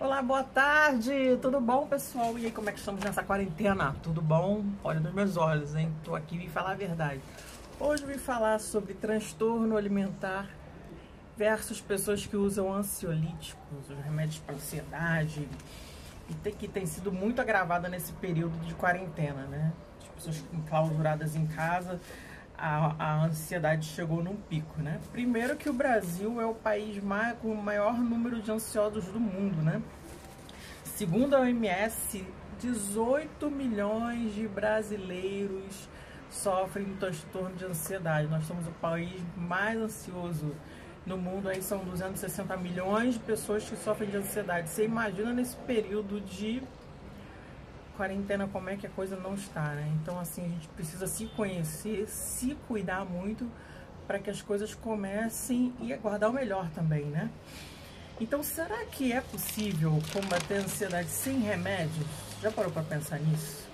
Olá, boa tarde, tudo bom pessoal? E aí, como é que estamos nessa quarentena? Tudo bom? Olha nos meus olhos, hein? Tô aqui vim falar a verdade. Hoje vim falar sobre transtorno alimentar versus pessoas que usam ansiolíticos, os remédios para ansiedade, e tem, que tem sido muito agravada nesse período de quarentena, né? As pessoas enclausuradas em casa, a, a, ansiedade chegou num pico, né? Primeiro que o Brasil é o país mais, com o maior número de ansiosos do mundo, né? Segundo a OMS, 18 milhões de brasileiros sofrem de transtorno de ansiedade. Nós somos o país mais ansioso no mundo. Aí são 260 milhões de pessoas que sofrem de ansiedade. Você imagina nesse período de quarentena como é que a coisa não está, né? Então assim, a gente precisa se conhecer, se cuidar muito para que as coisas comecem e guardar o melhor também, né? Então, será que é possível combater a ansiedade sem remédios? Já parou para pensar nisso?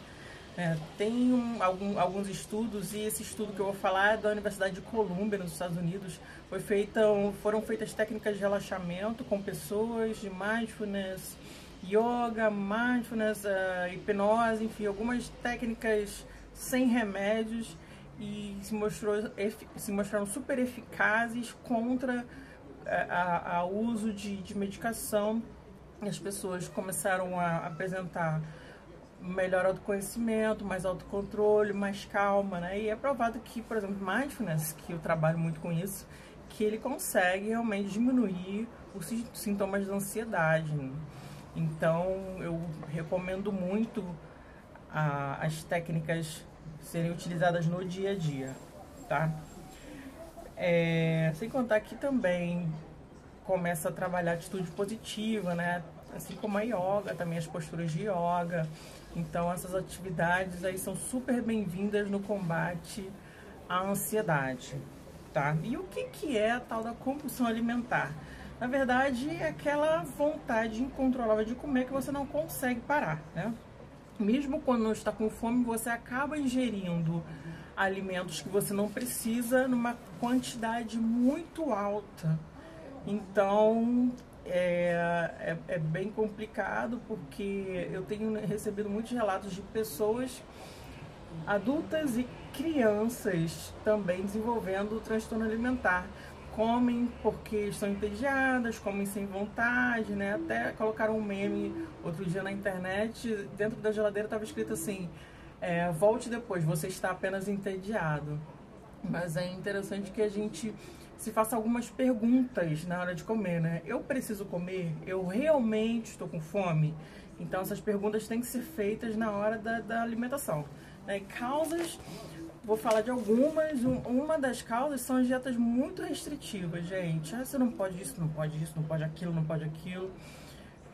É, tem um, algum, alguns estudos e esse estudo que eu vou falar é da Universidade de Columbia, nos Estados Unidos. Foi feita, foram feitas técnicas de relaxamento com pessoas de mindfulness, yoga, mindfulness, uh, hipnose, enfim, algumas técnicas sem remédios e se, mostrou, se mostraram super eficazes contra o uso de, de medicação. As pessoas começaram a apresentar melhor autoconhecimento, mais autocontrole, mais calma, né? E é provado que, por exemplo, mindfulness, que eu trabalho muito com isso, que ele consegue realmente diminuir os sintomas de ansiedade. Né? Então, eu recomendo muito a, as técnicas serem utilizadas no dia a dia, tá? É, sem contar que também começa a trabalhar atitude positiva, né? Assim como a yoga, também as posturas de yoga. Então, essas atividades aí são super bem-vindas no combate à ansiedade, tá? E o que, que é a tal da compulsão alimentar? Na verdade, é aquela vontade incontrolável de comer que você não consegue parar, né? Mesmo quando não está com fome, você acaba ingerindo alimentos que você não precisa numa quantidade muito alta. Então, é, é, é, bem complicado porque eu tenho recebido muitos relatos de pessoas adultas e crianças também desenvolvendo transtorno alimentar comem porque estão entediadas, comem sem vontade, né? Até colocaram um meme outro dia na internet, dentro da geladeira estava escrito assim: é, volte depois, você está apenas entediado. Mas é interessante que a gente se faça algumas perguntas na hora de comer, né? Eu preciso comer? Eu realmente estou com fome? Então essas perguntas têm que ser feitas na hora da, da alimentação. Né? Causas Vou falar de algumas. Uma das causas são as dietas muito restritivas, gente. Ah, você não pode isso, não pode isso, não pode aquilo, não pode aquilo.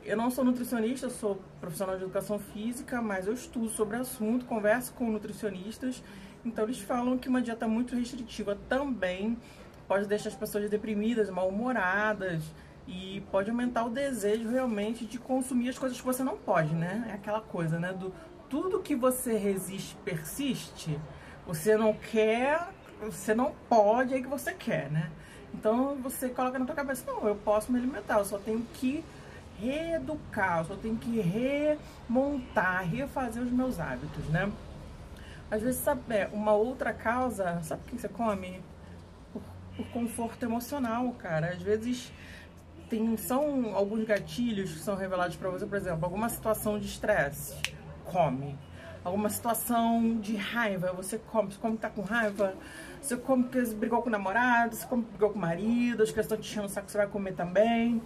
Eu não sou nutricionista, sou profissional de educação física, mas eu estudo sobre o assunto, converso com nutricionistas. Então eles falam que uma dieta muito restritiva também pode deixar as pessoas deprimidas, mal-humoradas e pode aumentar o desejo realmente de consumir as coisas que você não pode, né? É aquela coisa, né? Do tudo que você resiste persiste. Você não quer, você não pode, é que você quer, né? Então você coloca na tua cabeça, não, eu posso me alimentar, eu só tenho que reeducar, eu só tenho que remontar, refazer os meus hábitos, né? Às vezes, sabe, é, uma outra causa, sabe o que você come? Por, por conforto emocional, cara. Às vezes tem, são alguns gatilhos que são revelados para você, por exemplo, alguma situação de estresse, come alguma situação de raiva, você come, você come tá com raiva, você come você brigou com o namorado, você come porque brigou com o marido, as crianças estão te enchendo o saco, você vai comer também,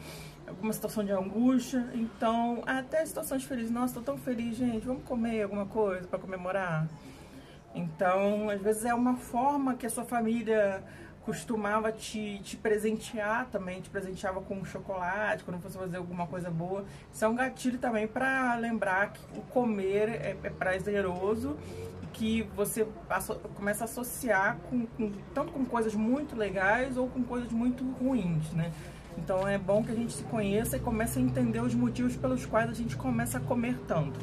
alguma situação de angústia, então, até situações felizes, nossa, tô tão feliz, gente, vamos comer alguma coisa para comemorar. Então, às vezes é uma forma que a sua família costumava te, te presentear também, te presenteava com chocolate, quando fosse fazer alguma coisa boa. Isso é um gatilho também para lembrar que o comer é, é prazeroso que você começa a associar com, com, tanto com coisas muito legais ou com coisas muito ruins, né? Então é bom que a gente se conheça e comece a entender os motivos pelos quais a gente começa a comer tanto.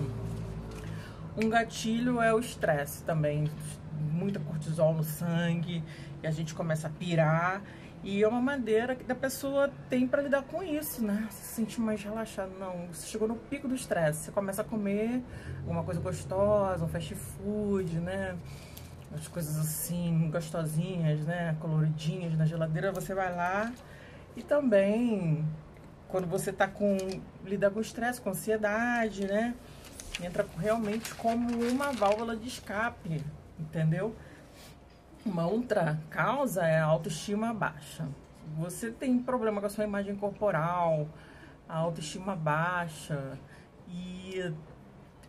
Um gatilho é o estresse também, muita cortisol no sangue, e a gente começa a pirar E é uma maneira que a pessoa tem para lidar com isso, né? Se sentir mais relaxado. Não, você chegou no pico do estresse, você começa a comer uma coisa gostosa, um fast food, né? As coisas assim, gostosinhas, né? Coloridinhas na geladeira, você vai lá e também quando você tá com. lida com estresse, com ansiedade, né? Entra realmente como uma válvula de escape, entendeu? Uma outra causa é a autoestima baixa. Você tem problema com a sua imagem corporal, a autoestima baixa e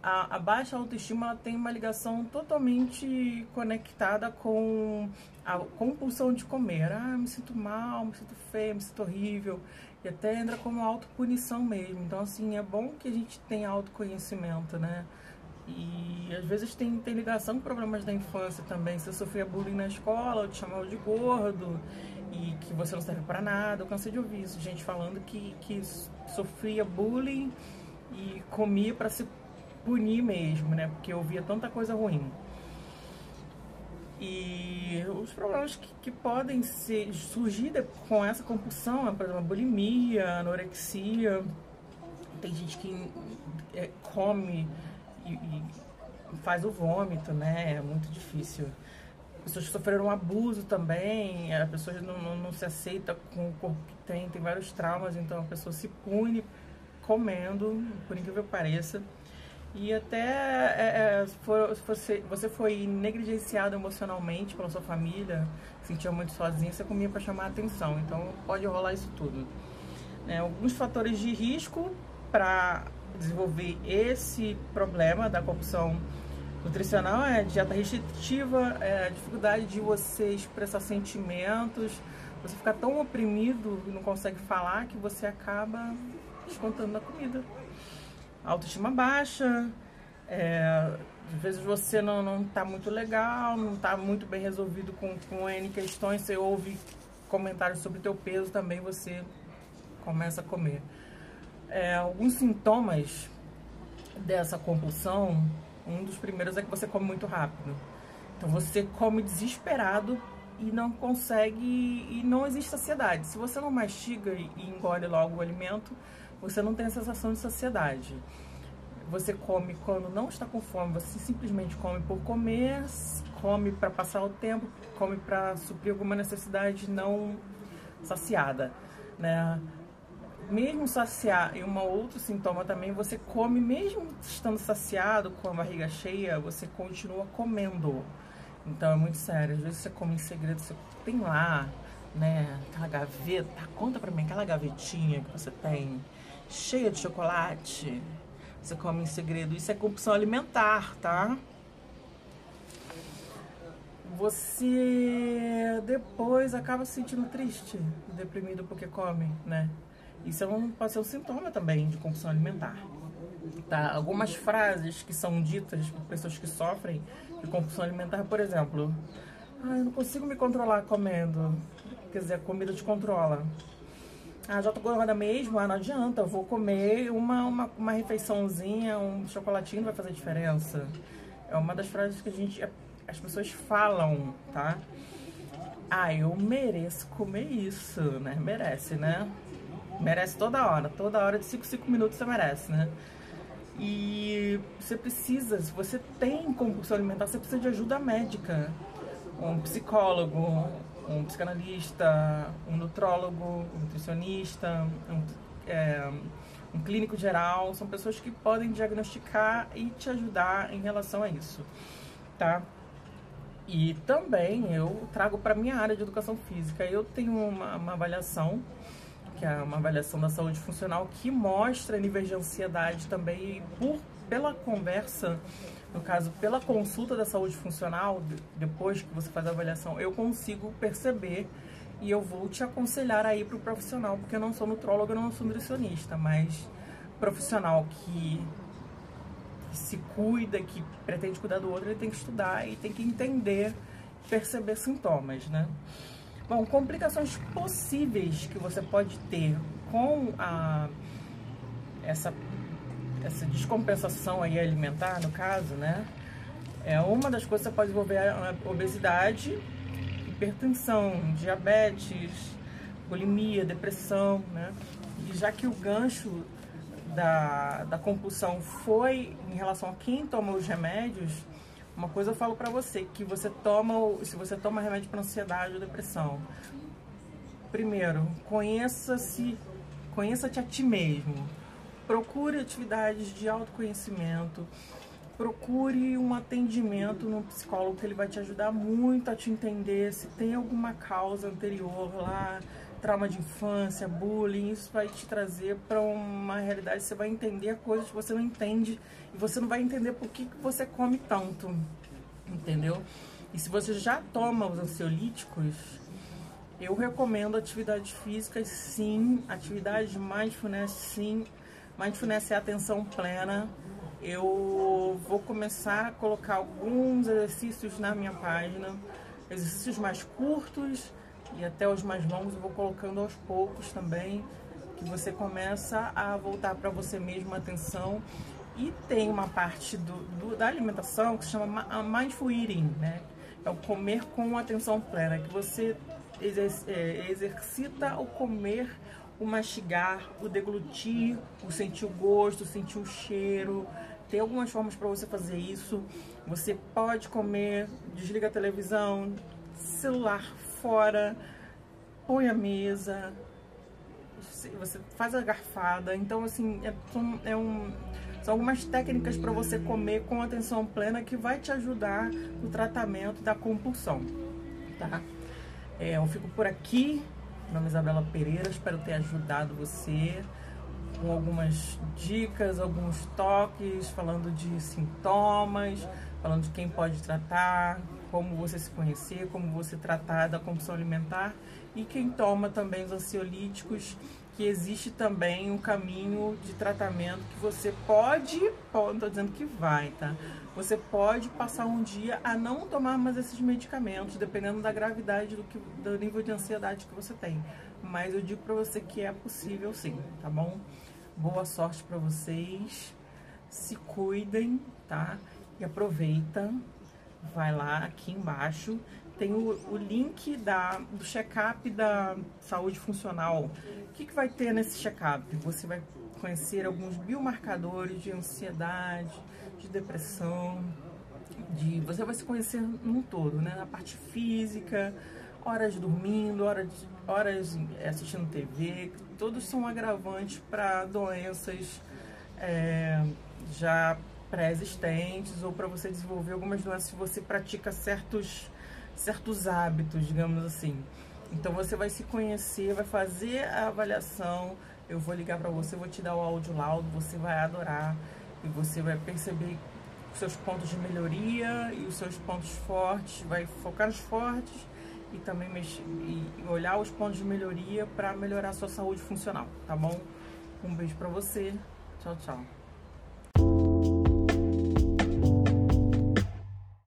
a, a baixa autoestima ela tem uma ligação totalmente conectada com a compulsão de comer. Ah, me sinto mal, me sinto feio, me sinto horrível. E até entra como autopunição mesmo. Então, assim, é bom que a gente tenha autoconhecimento, né? E às vezes tem, tem ligação com problemas da infância também. Você sofria bullying na escola, ou te chamavam de gordo e que você não serve para nada. Eu cansei de ouvir isso, gente falando que, que sofria bullying e comia para se punir mesmo, né? Porque eu via tanta coisa ruim. E os problemas que, que podem ser, surgir com essa compulsão, né? por exemplo, bulimia, anorexia. Tem gente que é, come e, faz o vômito, né? É muito difícil. Pessoas que sofreram um abuso também, a pessoa não, não, não, se aceita com o corpo que tem, tem vários traumas, então a pessoa se pune comendo, por incrível que pareça. E até é, é, for, você, você foi negligenciado emocionalmente pela sua família, sentia muito sozinho, você comia para chamar a atenção. Então pode rolar isso tudo. Né? Alguns fatores de risco para desenvolver esse problema da compulsão nutricional é dieta restritiva, é a dificuldade de você expressar sentimentos, você ficar tão oprimido e não consegue falar que você acaba descontando na comida. Autoestima baixa, é, às vezes você não, não tá muito legal, não tá muito bem resolvido com, com N questões, você ouve comentários sobre teu peso também, você começa a comer. É, alguns sintomas dessa compulsão, um dos primeiros é que você come muito rápido. Então você come desesperado e não consegue e não existe saciedade. Se você não mastiga e engole logo o alimento, você não tem a sensação de saciedade. Você come quando não está com fome, você simplesmente come por comer, come para passar o tempo, come para suprir alguma necessidade não saciada, né? Mesmo saciar, e um outro sintoma também, você come, mesmo estando saciado, com a barriga cheia, você continua comendo. Então é muito sério. Às vezes você come em segredo, você tem lá, né, aquela gaveta, conta pra mim, aquela gavetinha que você tem, cheia de chocolate, você come em segredo. Isso é compulsão alimentar, tá? Você depois acaba se sentindo triste, deprimido porque come, né? Isso é um, pode ser um sintoma também de compulsão alimentar. Tá? Algumas frases que são ditas por pessoas que sofrem de compulsão alimentar, por exemplo, ah, eu não consigo me controlar comendo. Quer dizer, a comida te controla. Ah, já tô gorda mesmo, ah, não adianta, eu vou comer uma, uma, uma refeiçãozinha, um chocolatinho vai fazer diferença. É uma das frases que a gente, as pessoas falam, tá? Ah, eu mereço comer isso, né? Merece, né? Merece toda hora, toda hora de 5, 5 minutos você merece, né? E você precisa, se você tem compulsão alimentar, você precisa de ajuda médica. Um psicólogo, um psicanalista, um nutrólogo, um nutricionista, um, é, um clínico geral. São pessoas que podem diagnosticar e te ajudar em relação a isso, tá? E também eu trago para minha área de educação física. Eu tenho uma, uma avaliação que é uma avaliação da saúde funcional que mostra níveis de ansiedade também por pela conversa, no caso, pela consulta da saúde funcional, depois que você faz a avaliação, eu consigo perceber e eu vou te aconselhar aí para o profissional, porque eu não sou nutróloga, eu não sou nutricionista, mas profissional que, que se cuida, que pretende cuidar do outro, ele tem que estudar e tem que entender, perceber sintomas, né? Bom, complicações possíveis que você pode ter com a, essa, essa descompensação aí alimentar, no caso, né? É uma das coisas que você pode desenvolver a obesidade, hipertensão, diabetes, bulimia, depressão, né? E já que o gancho da, da compulsão foi em relação a quem toma os remédios, uma coisa eu falo para você, que você toma, se você toma remédio para ansiedade ou depressão, primeiro, conheça-se, conheça-te a ti mesmo. Procure atividades de autoconhecimento, procure um atendimento no psicólogo que ele vai te ajudar muito a te entender se tem alguma causa anterior lá, trauma de infância, bullying, isso vai te trazer para uma realidade, você vai entender coisas que você não entende e você não vai entender por que, que você come tanto, entendeu? E se você já toma os ansiolíticos, eu recomendo atividades físicas sim, atividade de mindfulness sim, mindfulness é atenção plena, eu vou começar a colocar alguns exercícios na minha página, exercícios mais curtos, e até os mais longos eu vou colocando aos poucos também, que você começa a voltar para você mesmo a atenção. E tem uma parte do, do, da alimentação que se chama Mindful Eating, né? É o comer com atenção plena, que você é, exercita o comer, o mastigar, o deglutir, o sentir o gosto, sentir o cheiro. Tem algumas formas para você fazer isso. Você pode comer, desliga a televisão, celular fora, põe a mesa, você faz a garfada. Então, assim, é, é um, são algumas técnicas para você comer com atenção plena que vai te ajudar no tratamento da compulsão, tá? É, eu fico por aqui. Meu nome é Isabela Pereira, espero ter ajudado você com algumas dicas, alguns toques, falando de sintomas, falando de quem pode tratar, como você se conhecer, como você tratar da compulsão alimentar e quem toma também os ansiolíticos, que existe também um caminho de tratamento que você pode, não estou dizendo que vai, tá? Você pode passar um dia a não tomar mais esses medicamentos, dependendo da gravidade do, que, do nível de ansiedade que você tem. Mas eu digo para você que é possível sim, tá bom? Boa sorte para vocês, se cuidem, tá? E aproveita vai lá aqui embaixo, tem o, o link da, do check-up da saúde funcional. O que, que vai ter nesse check-up? Você vai conhecer alguns biomarcadores de ansiedade, de depressão, de você vai se conhecer num todo, né? Na parte física, horas dormindo, horas, horas assistindo TV, todos são agravantes para doenças é, já pré-existentes ou para você desenvolver algumas doenças se você pratica certos, certos hábitos, digamos assim. Então você vai se conhecer, vai fazer a avaliação, eu vou ligar para você, vou te dar o áudio laudo, você vai adorar e você vai perceber os seus pontos de melhoria e os seus pontos fortes, vai focar nos fortes e também mexer, e olhar os pontos de melhoria para melhorar a sua saúde funcional, tá bom? Um beijo para você. Tchau, tchau.